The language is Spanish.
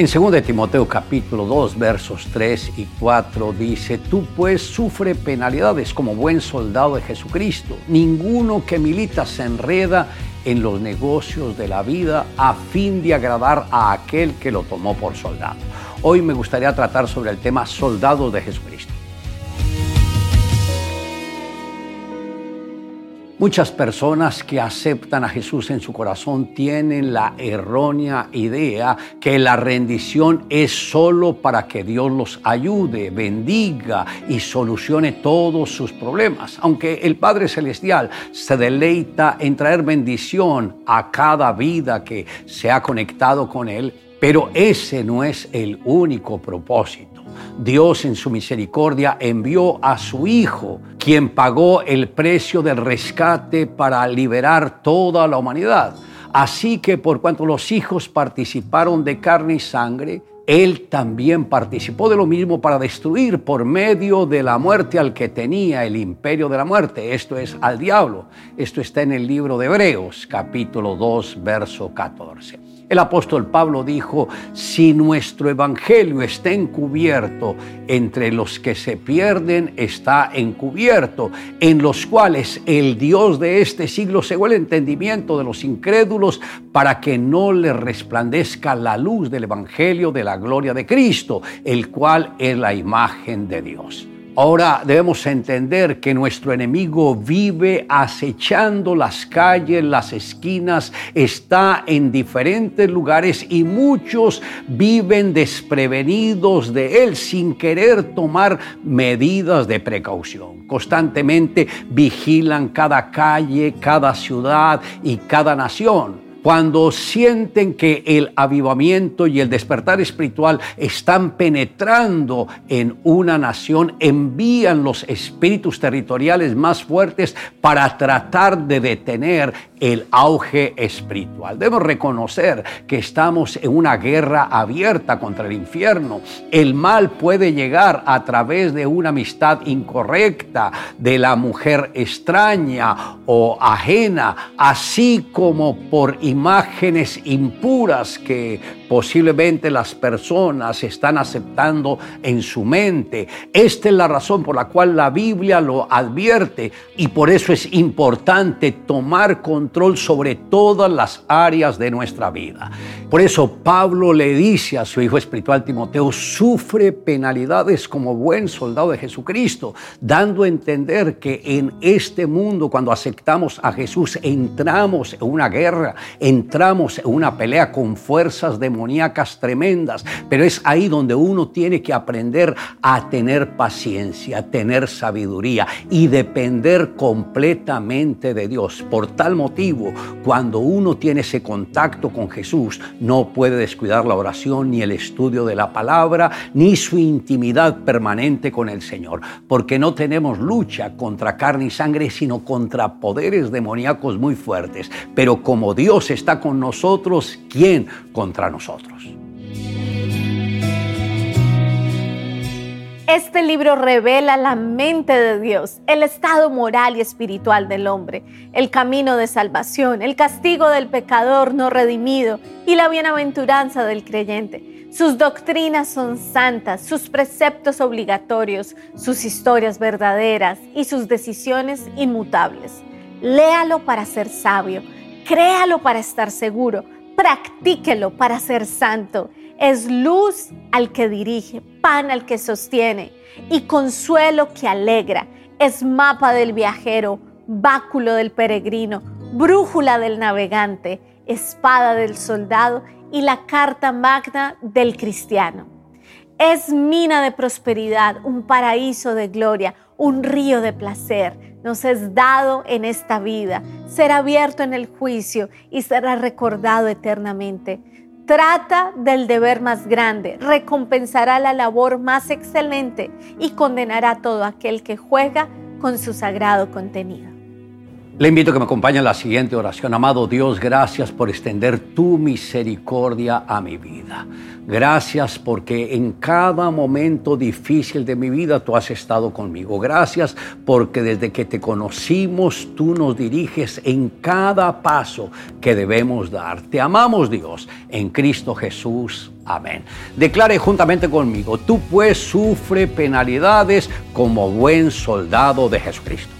En 2 Timoteo capítulo 2 versos 3 y 4 dice, tú pues sufre penalidades como buen soldado de Jesucristo. Ninguno que milita se enreda en los negocios de la vida a fin de agradar a aquel que lo tomó por soldado. Hoy me gustaría tratar sobre el tema soldado de Jesucristo. Muchas personas que aceptan a Jesús en su corazón tienen la errónea idea que la rendición es solo para que Dios los ayude, bendiga y solucione todos sus problemas. Aunque el Padre Celestial se deleita en traer bendición a cada vida que se ha conectado con Él, pero ese no es el único propósito. Dios en su misericordia envió a su Hijo, quien pagó el precio del rescate para liberar toda la humanidad. Así que por cuanto los hijos participaron de carne y sangre, él también participó de lo mismo para destruir por medio de la muerte al que tenía el imperio de la muerte, esto es al diablo. Esto está en el libro de Hebreos, capítulo 2, verso 14. El apóstol Pablo dijo, si nuestro evangelio está encubierto, entre los que se pierden está encubierto, en los cuales el Dios de este siglo cegó el entendimiento de los incrédulos para que no les resplandezca la luz del evangelio de la gloria de Cristo, el cual es la imagen de Dios. Ahora debemos entender que nuestro enemigo vive acechando las calles, las esquinas, está en diferentes lugares y muchos viven desprevenidos de él sin querer tomar medidas de precaución. Constantemente vigilan cada calle, cada ciudad y cada nación cuando sienten que el avivamiento y el despertar espiritual están penetrando en una nación, envían los espíritus territoriales más fuertes para tratar de detener el auge espiritual. Debemos reconocer que estamos en una guerra abierta contra el infierno. El mal puede llegar a través de una amistad incorrecta, de la mujer extraña o ajena, así como por imágenes impuras que posiblemente las personas están aceptando en su mente. Esta es la razón por la cual la Biblia lo advierte y por eso es importante tomar control sobre todas las áreas de nuestra vida. Por eso Pablo le dice a su hijo espiritual Timoteo, sufre penalidades como buen soldado de Jesucristo, dando a entender que en este mundo cuando aceptamos a Jesús entramos en una guerra, entramos en una pelea con fuerzas de tremendas, pero es ahí donde uno tiene que aprender a tener paciencia, a tener sabiduría y depender completamente de Dios. Por tal motivo, cuando uno tiene ese contacto con Jesús, no puede descuidar la oración, ni el estudio de la palabra, ni su intimidad permanente con el Señor, porque no tenemos lucha contra carne y sangre, sino contra poderes demoníacos muy fuertes. Pero como Dios está con nosotros, ¿quién contra nosotros? Este libro revela la mente de Dios, el estado moral y espiritual del hombre, el camino de salvación, el castigo del pecador no redimido y la bienaventuranza del creyente. Sus doctrinas son santas, sus preceptos obligatorios, sus historias verdaderas y sus decisiones inmutables. Léalo para ser sabio, créalo para estar seguro, practíquelo para ser santo. Es luz al que dirige, pan al que sostiene y consuelo que alegra. Es mapa del viajero, báculo del peregrino, brújula del navegante, espada del soldado y la carta magna del cristiano. Es mina de prosperidad, un paraíso de gloria, un río de placer nos es dado en esta vida, será abierto en el juicio y será recordado eternamente. Trata del deber más grande, recompensará la labor más excelente y condenará a todo aquel que juega con su sagrado contenido. Le invito a que me acompañe en la siguiente oración. Amado Dios, gracias por extender tu misericordia a mi vida. Gracias porque en cada momento difícil de mi vida tú has estado conmigo. Gracias porque desde que te conocimos tú nos diriges en cada paso que debemos dar. Te amamos Dios en Cristo Jesús. Amén. Declare juntamente conmigo, tú pues sufre penalidades como buen soldado de Jesucristo.